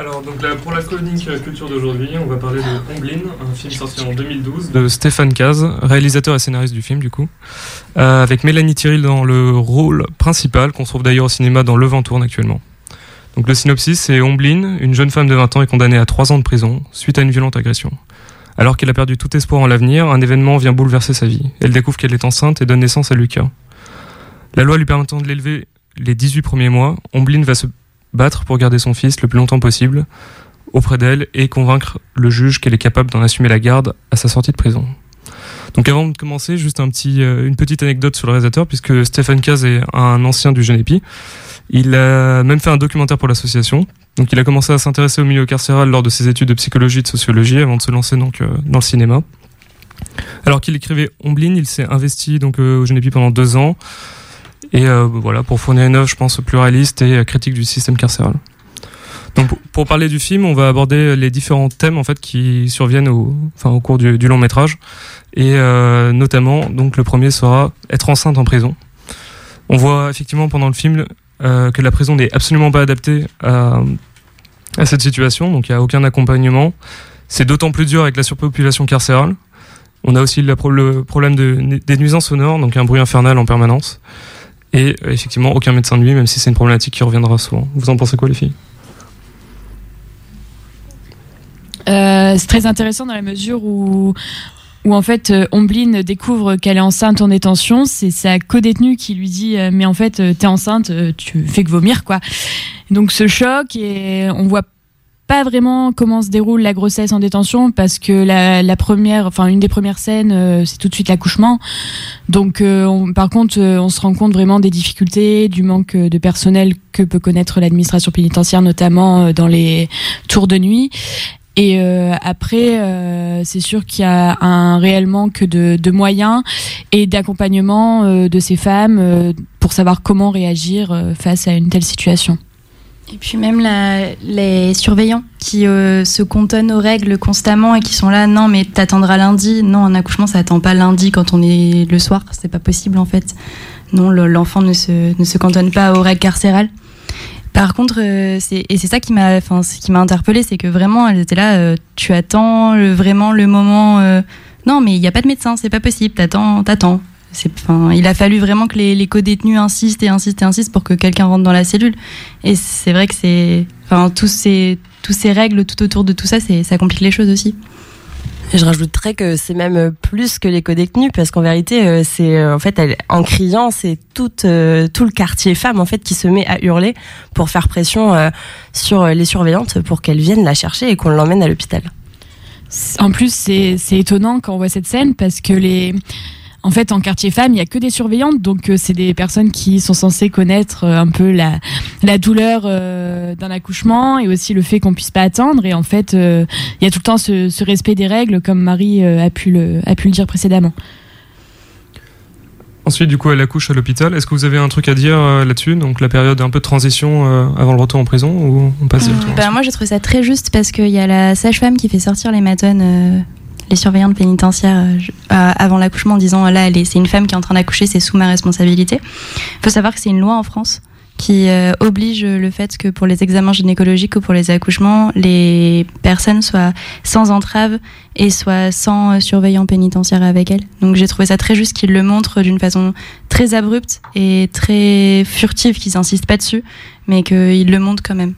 Alors, donc pour la chronique culture d'aujourd'hui, on va parler de Omblin, un film sorti en 2012 de Stéphane Caz, réalisateur et scénariste du film, du coup, euh, avec Mélanie Thierry dans le rôle principal, qu'on trouve d'ailleurs au cinéma dans Le Vent tourne actuellement. Donc, le synopsis, c'est Omblin, une jeune femme de 20 ans, est condamnée à 3 ans de prison suite à une violente agression. Alors qu'elle a perdu tout espoir en l'avenir, un événement vient bouleverser sa vie. Elle découvre qu'elle est enceinte et donne naissance à Lucas. La loi lui permettant de l'élever les 18 premiers mois, Omblin va se battre pour garder son fils le plus longtemps possible auprès d'elle et convaincre le juge qu'elle est capable d'en assumer la garde à sa sortie de prison. Donc avant de commencer, juste un petit, euh, une petite anecdote sur le réalisateur, puisque Stéphane Caz est un ancien du Genepi. Il a même fait un documentaire pour l'association. Donc il a commencé à s'intéresser au milieu carcéral lors de ses études de psychologie et de sociologie avant de se lancer donc euh, dans le cinéma. Alors qu'il écrivait Omblin, il s'est investi donc euh, au Genepi pendant deux ans. Et euh, voilà, pour fournir une œuvre, je pense, pluraliste et critique du système carcéral. Donc, pour parler du film, on va aborder les différents thèmes en fait qui surviennent au, enfin, au cours du, long métrage, et euh, notamment, donc le premier sera être enceinte en prison. On voit effectivement pendant le film euh, que la prison n'est absolument pas adaptée à, à cette situation, donc il n'y a aucun accompagnement. C'est d'autant plus dur avec la surpopulation carcérale. On a aussi le problème de, des nuisances sonores, donc un bruit infernal en permanence. Et euh, effectivement, aucun médecin de nuit, même si c'est une problématique qui reviendra souvent. Vous en pensez quoi, les filles? Euh, C'est très intéressant dans la mesure où où en fait euh, Omblin découvre qu'elle est enceinte en détention, c'est sa co-détenue qui lui dit mais en fait t'es enceinte, tu fais que vomir quoi. Donc ce choc et on voit pas vraiment comment se déroule la grossesse en détention parce que la, première, enfin une des premières scènes, euh, c'est tout de suite l'accouchement. Donc, euh, par contre, euh, on se rend compte vraiment des difficultés, du manque de personnel que peut connaître l'administration pénitentiaire, notamment dans les tours de nuit. Et après, c'est sûr qu'il y a un réel manque de moyens et d'accompagnement de ces femmes pour savoir comment réagir face à une telle situation. Et puis même les surveillants qui euh, se contonnent aux règles constamment et qui sont là, non mais t'attendras lundi. Non, un accouchement ça attend pas lundi quand on est le soir, c'est pas possible en fait. Non, l'enfant ne se, ne se cantonne pas aux règles carcérales. Par contre, euh, et c'est ça qui m'a, enfin, qui interpellée, c'est que vraiment, elle était là. Euh, tu attends vraiment le moment. non, mais il n'y a pas de médecin, c'est pas possible. T'attends, t'attends. Enfin, il a fallu vraiment que les, les co-détenus insistent et insistent et insistent pour que quelqu'un rentre dans la cellule. Et c'est vrai que c'est, enfin, tous ces, tous ces règles tout autour de tout ça, c'est, ça complique les choses aussi. Et je rajouterais que c'est même plus que les co-détenus parce qu'en vérité, euh, c'est euh, en fait, en criant, c'est tout, euh, tout le quartier femme en fait qui se met à hurler pour faire pression sur les surveillantes pour qu'elles viennent la chercher et qu'on l'emmène à l'hôpital. En plus, c'est, c'est étonnant quand on voit cette scène parce que les en fait, en quartier femme, il y a que des surveillantes, donc euh, c'est des personnes qui sont censées connaître euh, un peu la, la douleur euh, d'un accouchement et aussi le fait qu'on puisse pas attendre. Et en fait, il y a tout le temps ce, ce respect des règles, comme Marie a pu le a pu le dire précédemment. Ensuite, du coup, elle accouche à l'hôpital. Est-ce que vous avez un truc à dire là-dessus? Donc, la période un peu de transition avant le retour en prison ou on passe directement bah, Moi, j'ai trouvé ça très juste parce qu'il y a la sage-femme qui fait sortir les matones les surveillantes pénitentiaires euh, euh, avant l'accouchement en disant là, c'est une femme qui est en train d'accoucher, c'est sous ma responsabilité. Il faut savoir que c'est une loi en France qui euh, oblige le fait que pour les examens gynécologiques ou pour les accouchements, les personnes soient sans entrave et soient sans surveillant pénitentiaire avec elles. Donc j'ai trouvé ça très juste qu'ils le montrent d'une façon très abrupte et très furtive, qu'ils n'insistent pas dessus, mais qu'ils le montrent quand même.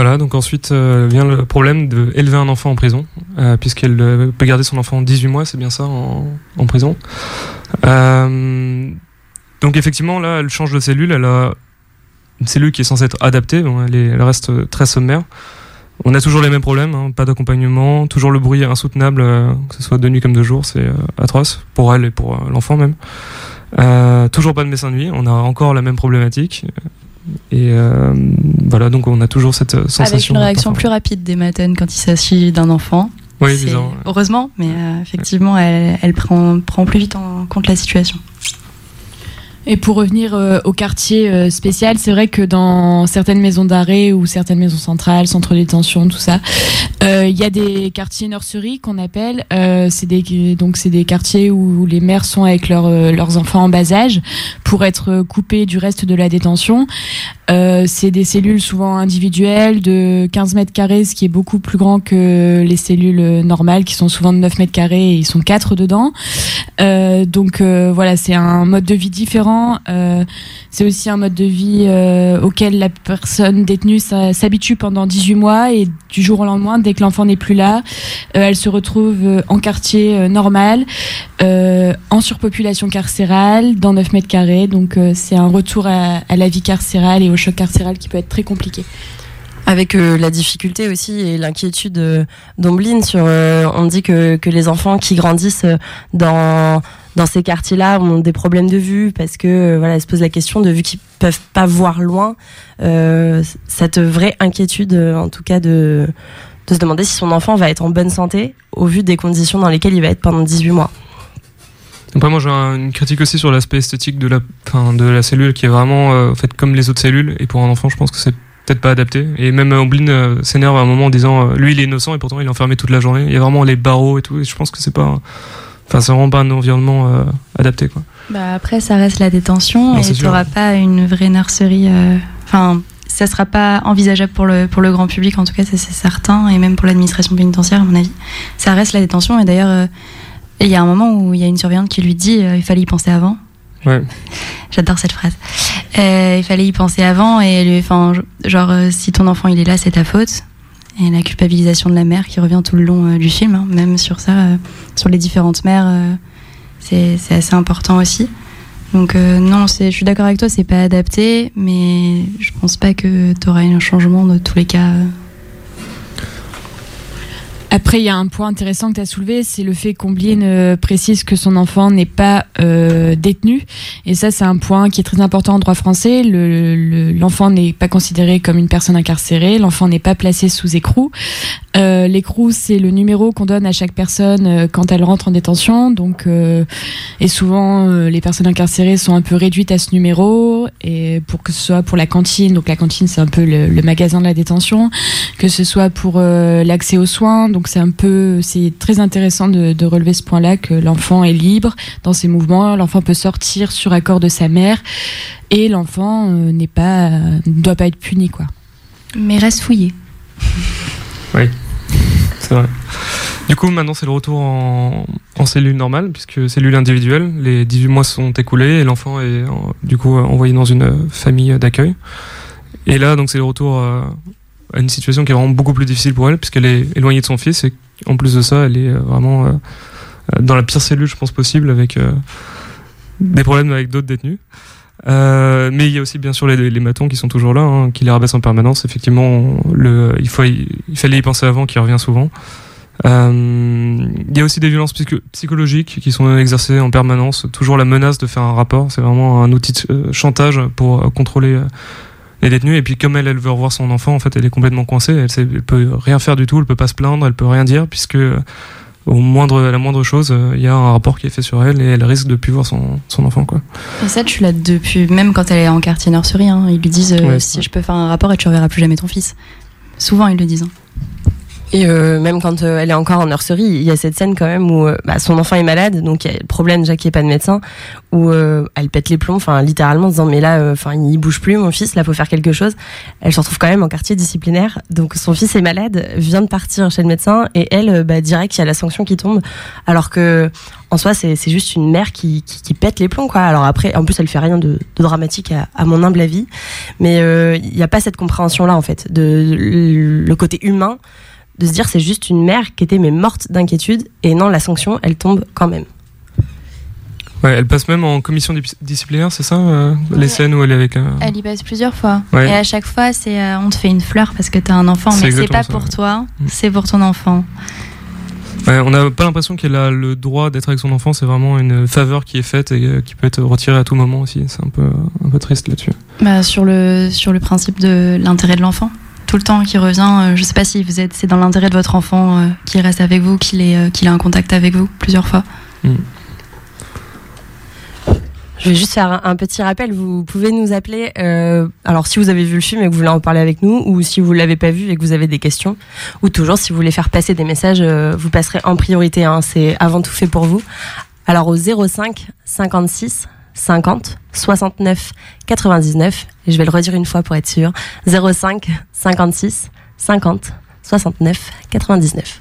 Voilà, donc ensuite euh, vient le problème d'élever un enfant en prison, euh, puisqu'elle euh, peut garder son enfant 18 mois, c'est bien ça, en, prison. donc effectivement, là, elle change de cellule, elle a une cellule qui est censée être adaptée, elle, reste très sommaire. On a toujours les mêmes problèmes, hein, pas d'accompagnement, toujours le bruit insoutenable, que ce soit de nuit comme de jour, c'est atroce, pour elle et pour l'enfant même. toujours pas de médecin de nuit, on a encore la même problématique. Et euh, voilà, donc on a toujours cette sensation. Avec une réaction plus rapide des matines quand il s'agit d'un enfant. Oui, disons, Heureusement, mais euh, effectivement, elle, elle, prend, prend plus vite en compte la situation. Et pour revenir euh, au quartier euh, spécial, c'est vrai que dans certaines maisons d'arrêt ou certaines maisons centrales, centres de détention, tout ça, euh, il y a des quartiers nurseries qu'on appelle. c'est des donc c'est des quartiers où les mères sont avec leurs enfants en bas âge pour être coupées du reste de la détention. c'est des cellules souvent individuelles de 15 mètres carrés, ce qui est beaucoup plus grand que les cellules normales qui sont souvent de 9 mètres carrés et ils sont quatre dedans. donc voilà, c'est un mode de vie différent euh, c'est aussi un mode de vie euh, auquel la personne détenue s'habitue pendant 18 mois et du jour au lendemain, dès que l'enfant n'est plus là, euh, elle se retrouve en quartier normal, en surpopulation carcérale, dans 9 mètres carrés. Donc c'est un retour à, la vie carcérale et au choc carcéral qui peut être très compliqué avec la difficulté aussi et l'inquiétude d'Ombline sur on dit que les enfants qui grandissent dans dans ces quartiers-là ont des problèmes de vue parce que euh, voilà, se posent la question de vu qu'ils peuvent pas voir loin, euh, cette vraie inquiétude, euh, en tout cas de de se demander si son enfant va être en bonne santé au vu des conditions dans lesquelles il va être pendant 18 mois. Après, moi, j'ai une critique aussi sur l'aspect esthétique de la, de la cellule qui est vraiment euh, comme les autres cellules. Et pour un enfant, je pense que c'est peut-être pas adapté. Et même Ombline s'énerve à un moment en disant lui, il est innocent et pourtant il est enfermé toute la journée. Il y a vraiment les barreaux et tout. Je pense que c'est pas. Enfin, c'est vraiment pas un environnement euh, adapté, quoi. Bah après, ça reste la détention et tu n'auras pas une vraie nurserie. Euh, enfin, ça sera pas envisageable pour le, pour le grand public, en tout cas, c'est certain, et même pour l'administration pénitentiaire, à mon avis. Ça reste la détention, et d'ailleurs, euh, il y a un moment où il y a une surveillante qui lui dit il fallait y penser avant. Ouais. J'adore cette phrase. il fallait y penser avant, et lui, genre, si ton enfant il est là, c'est ta faute et la culpabilisation de la mère qui revient tout le long euh, du film, hein, même sur ça, euh, sur les différentes mères, euh, c'est assez important aussi. Donc non, je suis d'accord avec toi, c'est pas adapté, mais je pense pas que tu auras un changement de tous les cas. Après, il y a un point intéressant que tu as soulevé, c'est le fait qu'Ombline euh, précise que son enfant n'est pas euh, détenu. Et ça, c'est un point qui est très important en droit français. L'enfant n'est pas considéré comme une personne incarcérée, l'enfant n'est pas placé sous écrou. Euh, l'écrou, c'est le numéro qu'on donne à chaque personne euh, quand elle rentre en détention. Donc, et souvent, les personnes incarcérées sont un peu réduites à ce numéro. Et pour que ce soit pour la cantine, donc la cantine, c'est un peu le, le, magasin de la détention, que ce soit pour l'accès aux soins c'est un peu, c'est très intéressant de, relever ce point-là que l'enfant est libre dans ses mouvements, l'enfant peut sortir sur accord de sa mère et l'enfant euh, n'est pas, ne doit pas être puni quoi. Mais reste fouillé. oui, c'est vrai. Du coup, maintenant, c'est le retour en, cellule normale, puisque cellule individuelle. Les 18 mois sont écoulés et l'enfant est, du coup, envoyé dans une famille d'accueil. Et là, donc, c'est le retour euh, à une situation qui est vraiment beaucoup plus difficile pour elle, puisqu'elle est éloignée de son fils, et en plus de ça, elle est euh, vraiment euh, dans la pire cellule, je pense, possible, avec euh, des problèmes avec d'autres détenus. mais il y a aussi bien sûr les, les matons qui sont toujours là, hein, qui les rabaissent en permanence. Effectivement, il, fallait y penser avant, qui revient souvent. il y a aussi des violences psychologiques qui sont exercées en permanence. Toujours la menace de faire un rapport. C'est vraiment un outil de chantage pour contrôler est détenue et puis comme elle elle veut revoir son enfant en fait elle est complètement coincée elle, sait, peut rien faire du tout elle peut pas se plaindre elle peut rien dire puisque euh, au moindre la moindre chose euh, il y a un rapport qui est fait sur elle et elle risque de plus voir son, son enfant quoi. Et ça tu l'as depuis même quand elle est en quartier nurserie hein, ils lui disent euh, si je peux faire un rapport et tu reverras plus jamais ton fils. Souvent ils le disent hein. Et euh, même quand euh, elle est encore en nurserie, il y a cette scène quand même où euh, bah, son enfant est malade, donc il y a le problème déjà qu'il n'y pas de médecin, où elle pète les plombs, enfin littéralement en disant mais là, enfin il bouge plus mon fils, là faut faire quelque chose. Elle se retrouve quand même en quartier disciplinaire, donc son fils est malade, vient de partir chez le médecin et elle, bah, direct il y a la sanction qui tombe, alors que en soi c'est juste une mère qui, qui, qui, pète les plombs quoi. Alors après, en plus elle fait rien de, dramatique à, à, mon humble avis, mais il n'y a pas cette compréhension là en fait de le côté humain de se dire c'est juste une mère qui était mais morte d'inquiétude et non la sanction elle tombe quand même. Ouais, elle passe même en commission disciplinaire, c'est ça euh, Les scènes où elle est avec un... Elle y passe plusieurs fois. Et à chaque fois, c'est euh, on te fait une fleur parce que t'as un enfant, mais c'est pas pour toi, mm. c'est pour ton enfant. Ouais, on n'a pas l'impression qu'elle a le droit d'être avec son enfant, c'est vraiment une faveur qui est faite et euh, qui peut être retirée à tout moment aussi. C'est un peu, un peu triste là-dessus. Bah, sur, le, sur le principe de l'intérêt de l'enfant tout le temps qui revient. Euh, je ne sais pas si vous êtes, c'est dans l'intérêt de votre enfant euh, qu'il reste avec vous, qu'il ait, euh, qu'il ait un contact avec vous plusieurs fois. Hmm. Je vais juste faire un, petit rappel. Vous pouvez nous appeler. Euh, alors, si vous avez vu le film et que vous voulez en parler avec nous, ou si vous l'avez pas vu et que vous avez des questions, ou toujours si vous voulez faire passer des messages, euh, vous passerez en priorité. Hein, C'est avant tout fait pour vous. Alors au 05 56 50 69 99. Et je vais le redire une fois pour être sûr. 05 56 50 69 99.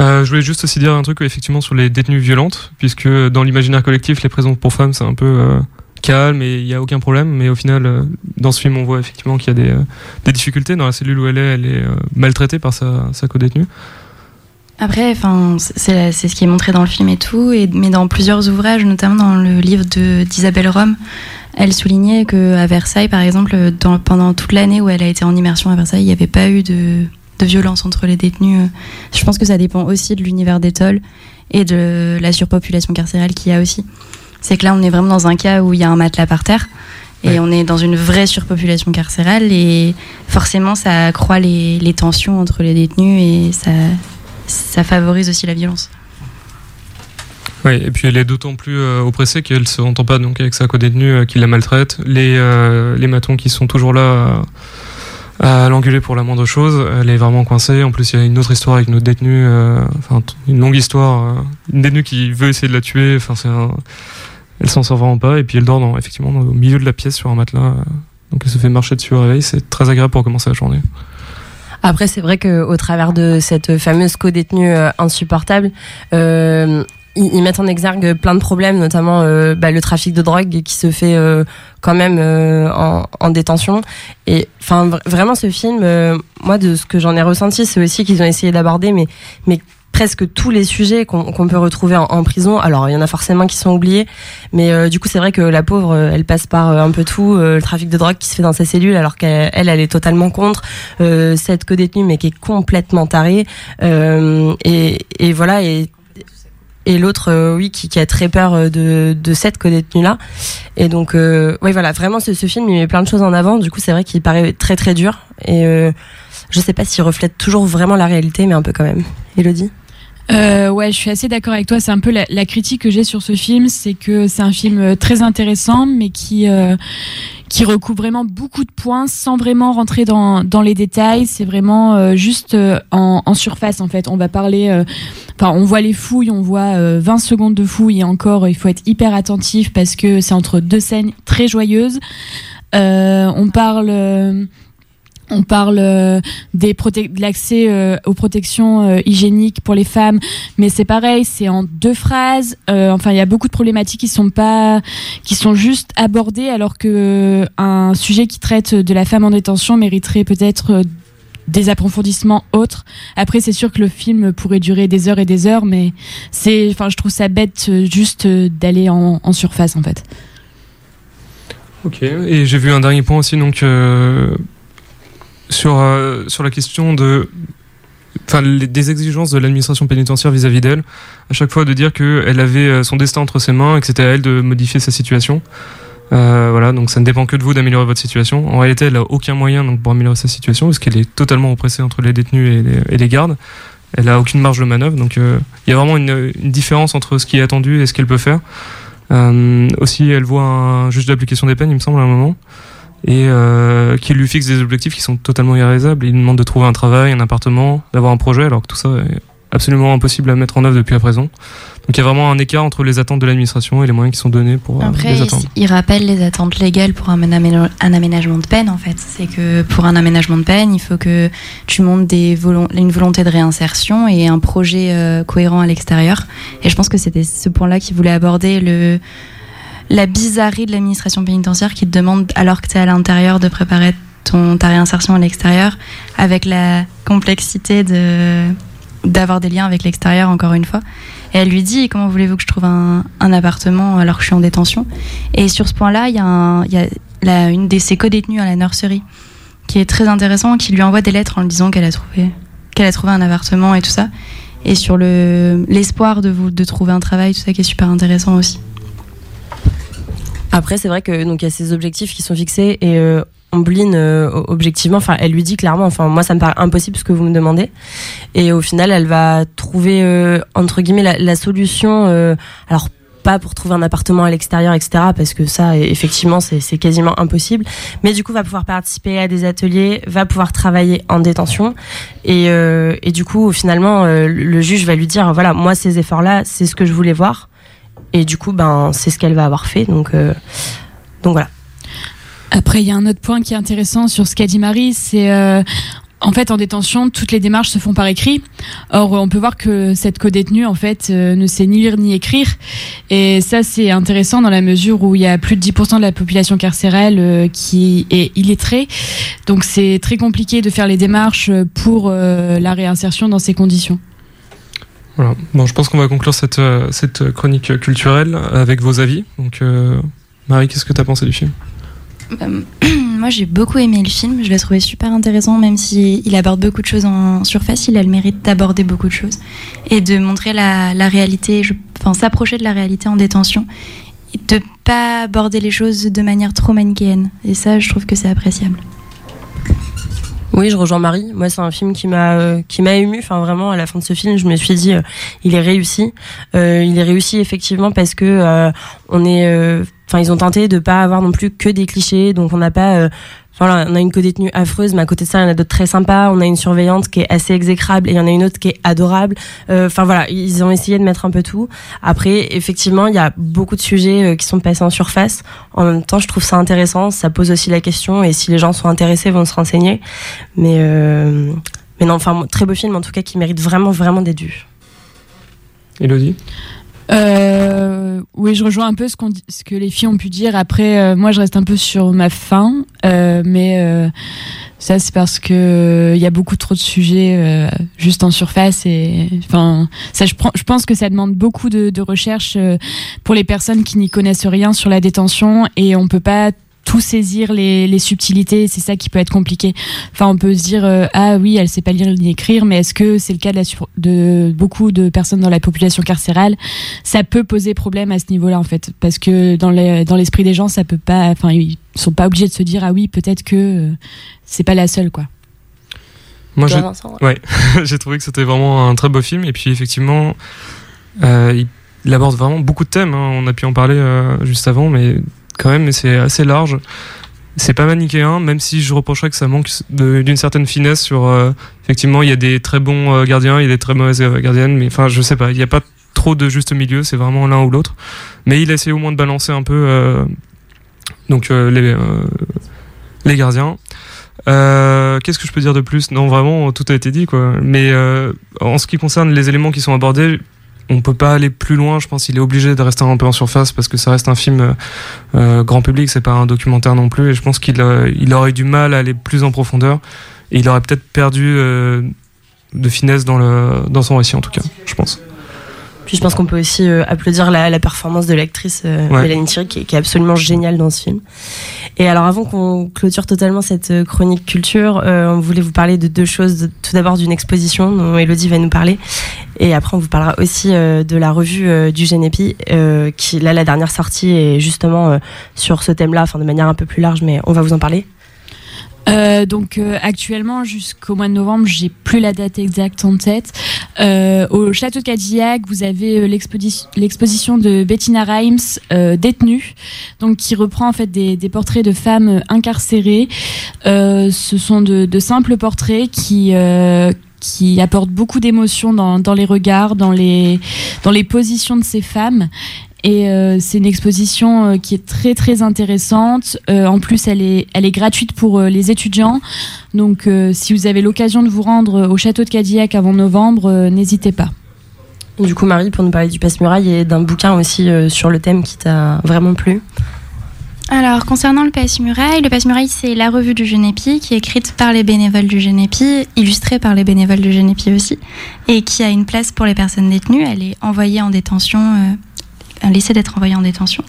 Euh, je voulais juste aussi dire un truc effectivement sur les détenues violentes, puisque dans l'imaginaire collectif, les prisons pour femmes c'est un peu euh, calme et il n'y a aucun problème, mais au final, euh, dans ce film, on voit effectivement qu'il y a des, des, difficultés. Dans la cellule où elle est, elle est maltraitée par sa, sa co-détenue. Après, enfin, c'est ce qui est montré dans le film et tout, et, mais dans plusieurs ouvrages, notamment dans le livre d'Isabelle Rome, elle soulignait qu'à Versailles, par exemple, dans, pendant toute l'année où elle a été en immersion à Versailles, il n'y avait pas eu de, de violence entre les détenus. Je pense que ça dépend aussi de l'univers d'étole et de la surpopulation carcérale qu'il y a aussi. C'est que là, on est vraiment dans un cas où il y a un matelas par terre et on est dans une vraie surpopulation carcérale et forcément, ça accroît les, les tensions entre les détenus et ça, ça favorise aussi la violence. Oui, et puis elle est d'autant plus euh, oppressée qu'elle ne s'entend pas donc avec sa co-détenue euh, qui la maltraite. Les, euh, les matons qui sont toujours là à l'engueuler pour la moindre chose. Elle est vraiment coincée. En plus, il y a une autre histoire avec une autre détenue, euh, enfin une longue histoire, euh, une détenue qui veut essayer de la tuer. Enfin, c'est elle s'en sort vraiment pas. Et puis elle dort dans, effectivement au milieu de la pièce sur un matelas. Euh, donc elle se fait marcher dessus au réveil. C'est très agréable pour commencer la journée. Après, c'est vrai qu'au travers de cette fameuse co-détenue insupportable, euh, ils, mettent en exergue plein de problèmes, notamment euh, bah, le trafic de drogue qui se fait euh, quand même euh, en, en, détention. Et enfin, vraiment, ce film, moi, de ce que j'en ai ressenti, c'est aussi qu'ils ont essayé d'aborder, mais presque tous les sujets qu'on peut retrouver en, prison. Alors, il y en a forcément qui sont oubliés, mais du coup, c'est vrai que la pauvre, elle passe par un peu tout, le trafic de drogue qui se fait dans sa cellule, alors qu'elle, elle, est totalement contre cette co-détenue, mais qui est complètement tarée. et, voilà, et l'autre euh, oui qui, a très peur euh, de, de cette co-détenue là et donc euh, oui voilà vraiment ce, ce, film il met plein de choses en avant. Du coup c'est vrai qu'il paraît très très dur. Et euh, je sais pas s'il reflète toujours vraiment la réalité mais un peu quand même. Elodie euh, ouais, je suis assez d'accord avec toi. C'est un peu la, critique que j'ai sur ce film, c'est que c'est un film très intéressant, mais qui euh, qui recouvre vraiment beaucoup de points sans vraiment rentrer dans, dans les détails. C'est vraiment euh, juste en, en, surface en fait. On va parler Enfin, on voit les fouilles, on voit 20 euh, secondes de fouilles et encore, il faut être hyper attentif parce que c'est entre deux scènes très joyeuses. Euh, on parle. Euh, on parle des de l'accès aux protections hygiéniques pour les femmes, mais c'est pareil, c'est en deux phrases. enfin, il y a beaucoup de problématiques qui sont pas, qui sont juste abordées, alors que un sujet qui traite de la femme en détention mériterait peut-être des approfondissements autres. Après, c'est sûr que le film pourrait durer des heures et des heures, mais c'est, enfin, je trouve ça bête euh, juste euh, d'aller en, surface, en fait. Ok, et j'ai vu un dernier point aussi, donc euh, sur sur la question de, enfin, des exigences de l'administration pénitentiaire vis-à-vis d'elle, à chaque fois de dire qu'elle avait son destin entre ses mains et que c'était à elle de modifier sa situation. Euh, voilà, donc ça ne dépend que de vous d'améliorer votre situation. En réalité, elle n'a aucun moyen donc, pour améliorer sa situation parce qu'elle est totalement oppressée entre les détenus et les, gardes. Elle n'a aucune marge de manœuvre, donc euh, il y a vraiment une, différence entre ce qui est attendu et ce qu'elle peut faire. Euh, aussi, elle voit un juge d'application des peines, il me semble, à un moment, et euh, qui lui fixe des objectifs qui sont totalement irréalisables. Il demande de trouver un travail, un appartement, d'avoir un projet, alors que tout ça est absolument impossible à mettre en œuvre depuis la prison. Donc il y a vraiment un écart entre les attentes de l'administration et les moyens qui sont donnés pour euh, Après, les attendre. Il, rappelle les attentes légales pour un, aménagement de peine en fait. C'est que pour un aménagement de peine, il faut que tu montes des une volonté de réinsertion et un projet euh, cohérent à l'extérieur. Et je pense que c'était ce point-là qu'il voulait aborder le la bizarrerie de l'administration pénitentiaire qui te demande alors que tu es à l'intérieur de préparer ton ta réinsertion à l'extérieur avec la complexité de d'avoir des liens avec l'extérieur encore une fois. Et elle lui dit comment voulez-vous que je trouve un, appartement alors que je suis en détention? Et sur ce point-là, il y a, une de ses co-détenues à la nurserie qui est très intéressant, qui lui envoie des lettres en lui disant qu'elle a trouvé qu'elle a trouvé un appartement et tout ça. Et sur le l'espoir de vous de trouver un travail, tout ça qui est super intéressant aussi. Après, c'est vrai que donc il y a ces objectifs qui sont fixés et euh, Ambline, euh, objectivement, enfin, elle lui dit clairement, enfin, moi, ça me paraît impossible ce que vous me demandez. Et au final, elle va trouver, euh, entre guillemets, la, la solution, euh, alors pas pour trouver un appartement à l'extérieur, etc. Parce que ça, effectivement, c'est quasiment impossible. Mais du coup, va pouvoir participer à des ateliers, va pouvoir travailler en détention. Et, et du coup, finalement, le juge va lui dire, voilà, moi, ces efforts-là, c'est ce que je voulais voir. Et du coup, ben, c'est ce qu'elle va avoir fait. Donc, donc voilà. Après, il y a un autre point qui est intéressant sur ce qu'a dit Marie, c'est euh, en fait, en détention, toutes les démarches se font par écrit. Or, on peut voir que cette co-détenue, en fait, euh, ne sait ni lire ni écrire. Et ça, c'est intéressant dans la mesure où il y a plus de 10% de la population carcérale euh, qui est illettrée. Donc, c'est très compliqué de faire les démarches pour la réinsertion dans ces conditions. Voilà. Bon, je pense qu'on va conclure cette, cette chronique culturelle avec vos avis. Donc, Marie, qu'est-ce que tu as pensé du film? Bah, moi, j'ai beaucoup aimé le film. Je l'ai trouvé super intéressant, même s'il il aborde beaucoup de choses en surface. Il a le mérite d'aborder beaucoup de choses et de montrer la, réalité, enfin, s'approcher de la réalité en détention et de pas aborder les choses de manière trop manichéenne. Et ça, je trouve que c'est appréciable. Oui, je rejoins Marie. Moi, c'est un film qui m'a euh, qui m'a ému. Enfin, vraiment, à la fin de ce film, je me suis dit, euh, il est réussi. Euh, il est réussi effectivement parce que on est enfin ils ont tenté de pas avoir non plus que des clichés donc on n'a pas voilà, on a une co-détenue affreuse, mais à côté de ça, il y en a d'autres très sympas. On a une surveillante qui est assez exécrable et il y en a une autre qui est adorable. Euh, enfin voilà, ils ont essayé de mettre un peu tout. Après, effectivement, il y a beaucoup de sujets euh, qui sont passés en surface. En même temps, je trouve ça intéressant. Ça pose aussi la question et si les gens sont intéressés, vont se renseigner. Mais euh, mais non, enfin très beau film en tout cas qui mérite vraiment vraiment d'être vu. Elodie? Euh, oui, je rejoins un peu ce, qu'on ce que les filles ont pu dire. Après, euh, moi, je reste un peu sur ma fin, euh, mais euh, ça, c'est parce que il y a beaucoup trop de sujets juste en surface et enfin, ça, je, pense que ça demande beaucoup de, de recherche pour les personnes qui n'y connaissent rien sur la détention et on peut pas tout saisir les, les subtilités, c'est ça qui peut être compliqué. Enfin, on peut se dire euh, ah oui, elle sait pas lire ni écrire, mais est-ce que c'est le cas de, la de beaucoup de personnes dans la population carcérale? Ça peut poser problème à ce niveau-là en fait, parce que dans dans l'esprit des gens, ça peut pas. Enfin, ils sont pas obligés de se dire ah oui, peut-être que euh, c'est pas la seule quoi. Moi, j'ai ouais. trouvé que c'était vraiment un très beau film et puis effectivement, euh, il, aborde vraiment beaucoup de thèmes. Hein. On a pu en parler juste avant, mais quand même, mais c'est assez large. C'est pas manichéen, même si je reprocherais que ça manque d'une certaine finesse sur. Euh, effectivement, il y a des très bons euh, gardiens, il y a des très mauvaises euh, gardiennes, mais enfin, je sais pas, il n'y a pas trop de juste milieu, c'est vraiment l'un ou l'autre. Mais il essaie au moins de balancer un peu donc les, les gardiens. Qu'est-ce que je peux dire de plus? Non, vraiment, tout a été dit, quoi. Mais en ce qui concerne les éléments qui sont abordés, on peut pas aller plus loin. Je pense qu'il est obligé de rester un peu en surface parce que ça reste un film euh, euh, grand public, c'est pas un documentaire non plus. Et je pense qu'il euh, aurait du mal à aller plus en profondeur et il aurait peut-être perdu de finesse dans le dans son récit en tout cas, je pense. Puis je pense qu'on peut aussi euh, applaudir la, la, performance de l'actrice euh, Mélanie Thierry qui, qui, est absolument géniale dans ce film. Et alors avant qu'on clôture totalement cette euh, chronique culture, euh, on voulait vous parler de deux choses. Tout d'abord d'une exposition dont Elodie va nous parler. Et après on vous parlera aussi de la revue du Génépi qui là la dernière sortie est justement sur ce thème-là, enfin de manière un peu plus large, mais on va vous en parler. Euh, donc euh, actuellement jusqu'au mois de novembre, j'ai plus la date exacte en tête. Euh, au château de Cadillac, vous avez l'exposition de Bettina Reims, détenue, donc qui reprend en fait des, portraits de femmes incarcérées. ce sont de, de, simples portraits qui qui apportent beaucoup d'émotions dans, dans, les regards, dans les, dans les positions de ces femmes. Et euh, c'est une exposition euh, qui est très très intéressante. Euh, en plus, elle est, elle est gratuite pour les étudiants. Donc, si vous avez l'occasion de vous rendre au château de Cadillac avant novembre, n'hésitez pas. Du coup, Marie, pour nous parler du Passe-Muraille et d'un bouquin aussi sur le thème qui t'a vraiment plu. Alors, concernant le Passe-Muraille, le Passe-Muraille, c'est la revue du Génépi qui est écrite par les bénévoles du Génépi, illustrée par les bénévoles du Génépi aussi, et qui a une place pour les personnes détenues. Elle est envoyée en détention laissé d'être envoyé en détention.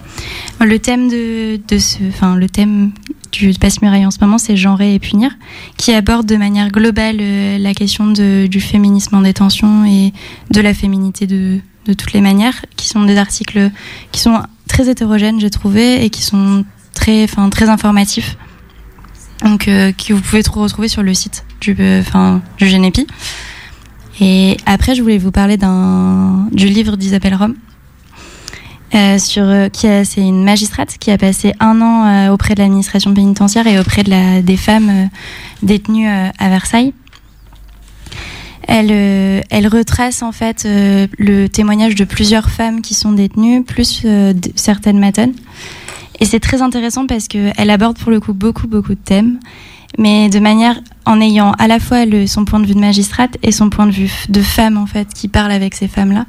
Le thème de, de ce, enfin le thème du passe-muraille en ce moment, c'est genrer et punir, qui aborde de manière globale euh, la question du féminisme en détention et de la féminité de, de toutes les manières, qui sont des articles qui sont très hétérogènes, j'ai trouvé, et qui sont très, enfin très informatifs. Donc, euh, que vous pouvez retrouver sur le site du, euh, enfin, du Génépi. Et après, je voulais vous parler du livre d'Isabelle Rome, sur, qui c'est une magistrate qui a passé un an auprès de l'administration pénitentiaire et auprès de la, des femmes détenues à Versailles. Elle, elle retrace en fait le témoignage de plusieurs femmes qui sont détenues, plus certaines matonnes. Et c'est très intéressant parce qu'elle aborde pour le coup beaucoup, beaucoup de thèmes, mais de manière en ayant à la fois le, son point de vue de magistrate et son point de vue de femme, en fait, qui parle avec ces femmes-là.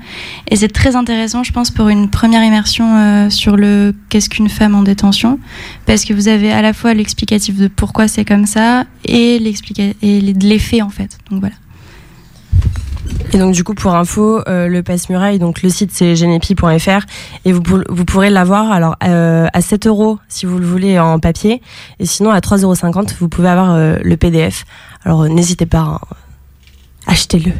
Et c'est très intéressant, je pense, pour une première immersion euh, sur le qu'est-ce qu'une femme en détention, parce que vous avez à la fois l'explicatif de pourquoi c'est comme ça et l'effet, en fait. Donc voilà. Et donc du coup pour info, euh, le passe muraille, donc le site c'est genepi.fr et vous, vous pourrez l'avoir alors euh, à 7 euros si vous le voulez en papier et sinon à 3,50 euros vous pouvez avoir euh, le PDF. Alors n'hésitez pas, hein. achetez-le.